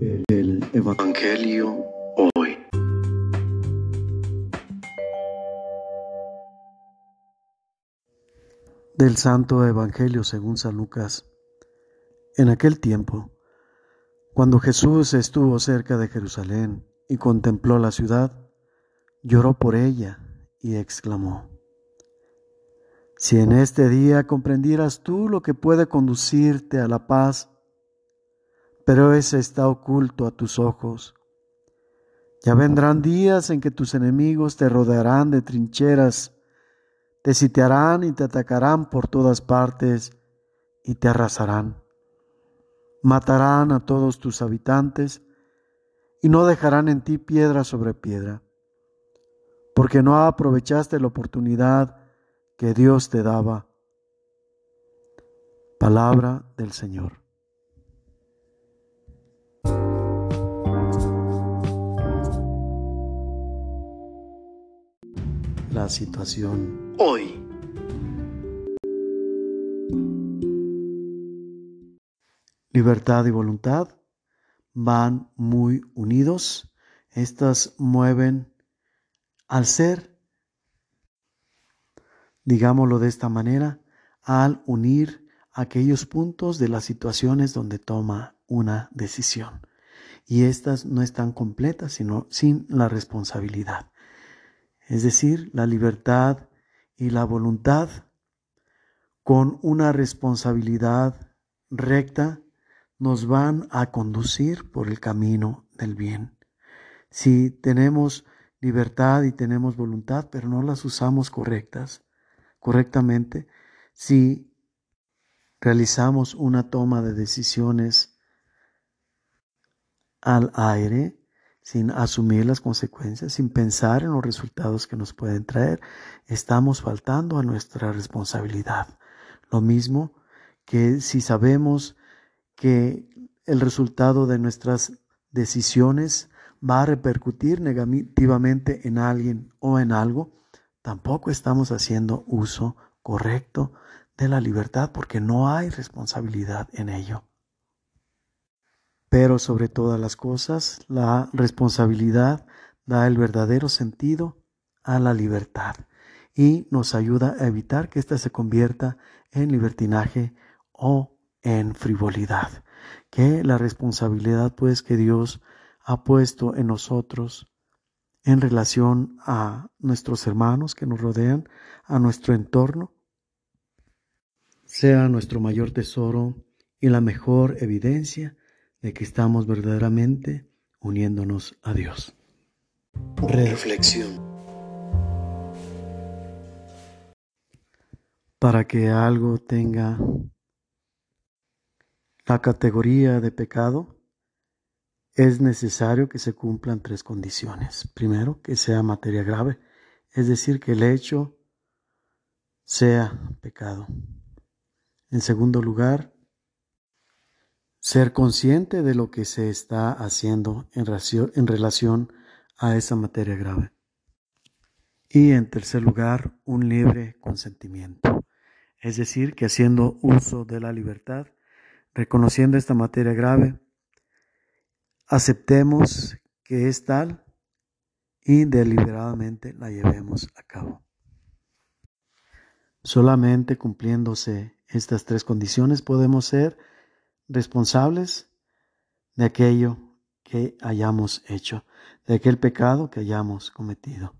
El Evangelio hoy. Del Santo Evangelio según San Lucas. En aquel tiempo, cuando Jesús estuvo cerca de Jerusalén y contempló la ciudad, lloró por ella y exclamó, Si en este día comprendieras tú lo que puede conducirte a la paz, pero ese está oculto a tus ojos. Ya vendrán días en que tus enemigos te rodearán de trincheras, te sitiarán y te atacarán por todas partes y te arrasarán. Matarán a todos tus habitantes y no dejarán en ti piedra sobre piedra, porque no aprovechaste la oportunidad que Dios te daba. Palabra del Señor. La situación hoy. Libertad y voluntad van muy unidos. Estas mueven al ser, digámoslo de esta manera, al unir aquellos puntos de las situaciones donde toma una decisión. Y estas no están completas, sino sin la responsabilidad es decir, la libertad y la voluntad, con una responsabilidad recta, nos van a conducir por el camino del bien. Si tenemos libertad y tenemos voluntad, pero no las usamos correctas, correctamente, si realizamos una toma de decisiones al aire, sin asumir las consecuencias, sin pensar en los resultados que nos pueden traer, estamos faltando a nuestra responsabilidad. Lo mismo que si sabemos que el resultado de nuestras decisiones va a repercutir negativamente en alguien o en algo, tampoco estamos haciendo uso correcto de la libertad porque no hay responsabilidad en ello. Pero sobre todas las cosas, la responsabilidad da el verdadero sentido a la libertad y nos ayuda a evitar que ésta se convierta en libertinaje o en frivolidad. Que la responsabilidad pues que Dios ha puesto en nosotros en relación a nuestros hermanos que nos rodean, a nuestro entorno, sea nuestro mayor tesoro y la mejor evidencia de que estamos verdaderamente uniéndonos a Dios. Reflexión. Para que algo tenga la categoría de pecado, es necesario que se cumplan tres condiciones. Primero, que sea materia grave, es decir, que el hecho sea pecado. En segundo lugar, ser consciente de lo que se está haciendo en relación, a esa materia grave. Y en tercer lugar, un libre consentimiento. Es decir, que haciendo uso de la libertad, reconociendo esta materia grave, aceptemos que es tal y deliberadamente la llevemos a cabo. Solamente cumpliéndose estas tres condiciones podemos ser responsables de aquello que hayamos hecho, de aquel pecado que hayamos cometido.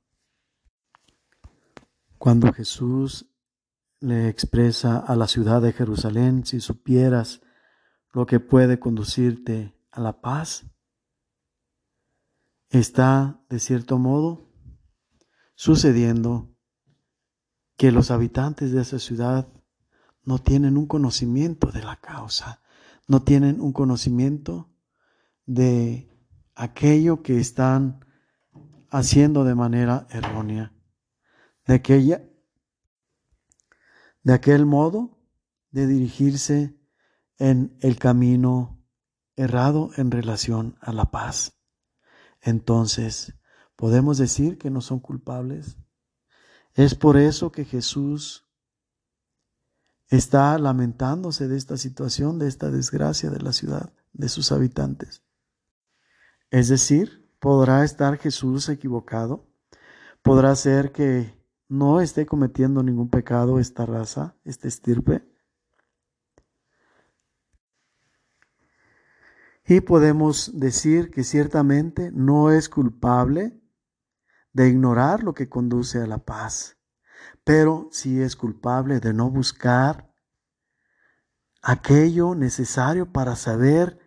Cuando Jesús le expresa a la ciudad de Jerusalén, si supieras lo que puede conducirte a la paz, está, de cierto modo, sucediendo que los habitantes de esa ciudad no tienen un conocimiento de la causa, no tienen un conocimiento de aquello que están haciendo de manera errónea, de aquella de aquel modo de dirigirse en el camino errado en relación a la paz. Entonces, podemos decir que no son culpables. Es por eso que Jesús está lamentándose de esta situación, de esta desgracia de la ciudad, de sus habitantes. Es decir, ¿podrá estar Jesús equivocado? ¿Podrá ser que no esté cometiendo ningún pecado esta raza, este estirpe? Y podemos decir que ciertamente no es culpable de ignorar lo que conduce a la paz, pero sí es culpable de no buscar aquello necesario para saber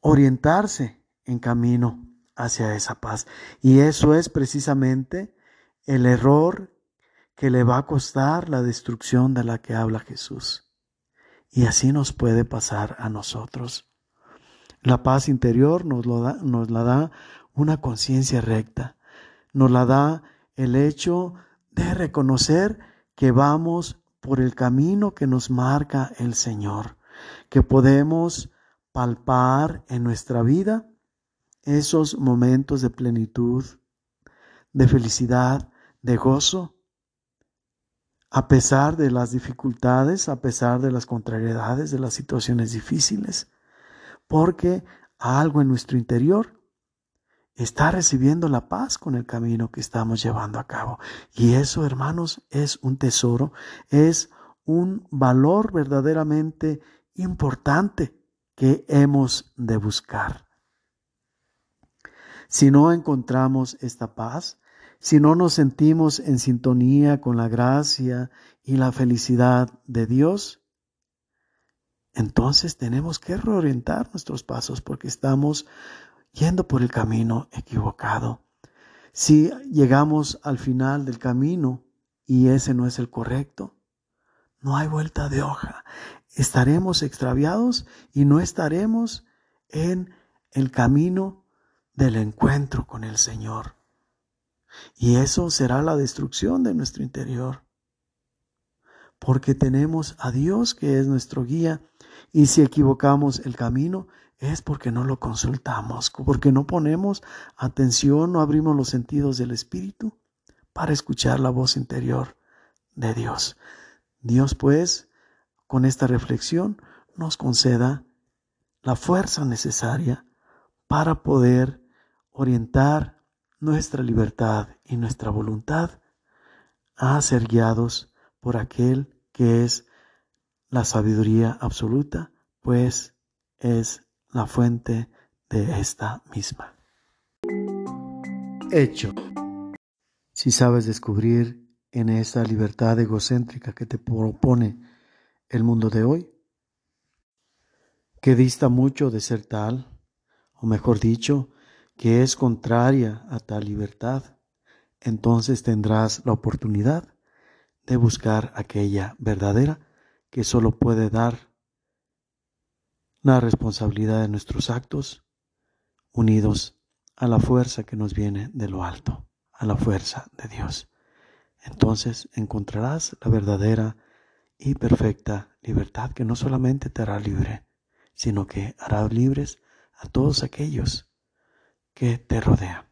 orientarse en camino hacia esa paz. Y eso es precisamente el error que le va a costar la destrucción de la que habla Jesús. Y así nos puede pasar a nosotros. La paz interior nos, lo da, nos la da una conciencia recta, nos la da el hecho de reconocer que vamos por el camino que nos marca el Señor, que podemos palpar en nuestra vida esos momentos de plenitud, de felicidad, de gozo, a pesar de las dificultades, a pesar de las contrariedades, de las situaciones difíciles, porque algo en nuestro interior está recibiendo la paz con el camino que estamos llevando a cabo. Y eso, hermanos, es un tesoro, es un valor verdaderamente importante que hemos de buscar. Si no encontramos esta paz, si no nos sentimos en sintonía con la gracia y la felicidad de Dios, entonces tenemos que reorientar nuestros pasos porque estamos yendo por el camino equivocado. Si llegamos al final del camino y ese no es el correcto, no hay vuelta de hoja. Estaremos extraviados y no estaremos en el camino del encuentro con el Señor. Y eso será la destrucción de nuestro interior. Porque tenemos a Dios que es nuestro guía. Y si equivocamos el camino, es porque no lo consultamos, porque no ponemos atención, no abrimos los sentidos del Espíritu para escuchar la voz interior de Dios. Dios pues, con esta reflexión, nos conceda la fuerza necesaria para poder orientar nuestra libertad y nuestra voluntad a ser guiados por aquel que es la sabiduría absoluta, pues es la fuente de esta misma. Hecho. Si sabes descubrir en esta libertad egocéntrica que te propone el mundo de hoy, que dista mucho de ser tal, o mejor dicho, que es contraria a tal libertad, entonces tendrás la oportunidad de buscar aquella verdadera que solo puede dar la responsabilidad de nuestros actos unidos a la fuerza que nos viene de lo alto, a la fuerza de Dios. Entonces encontrarás la verdadera y perfecta libertad que no solamente te hará libre, sino que hará libres a todos aquellos que te rodea.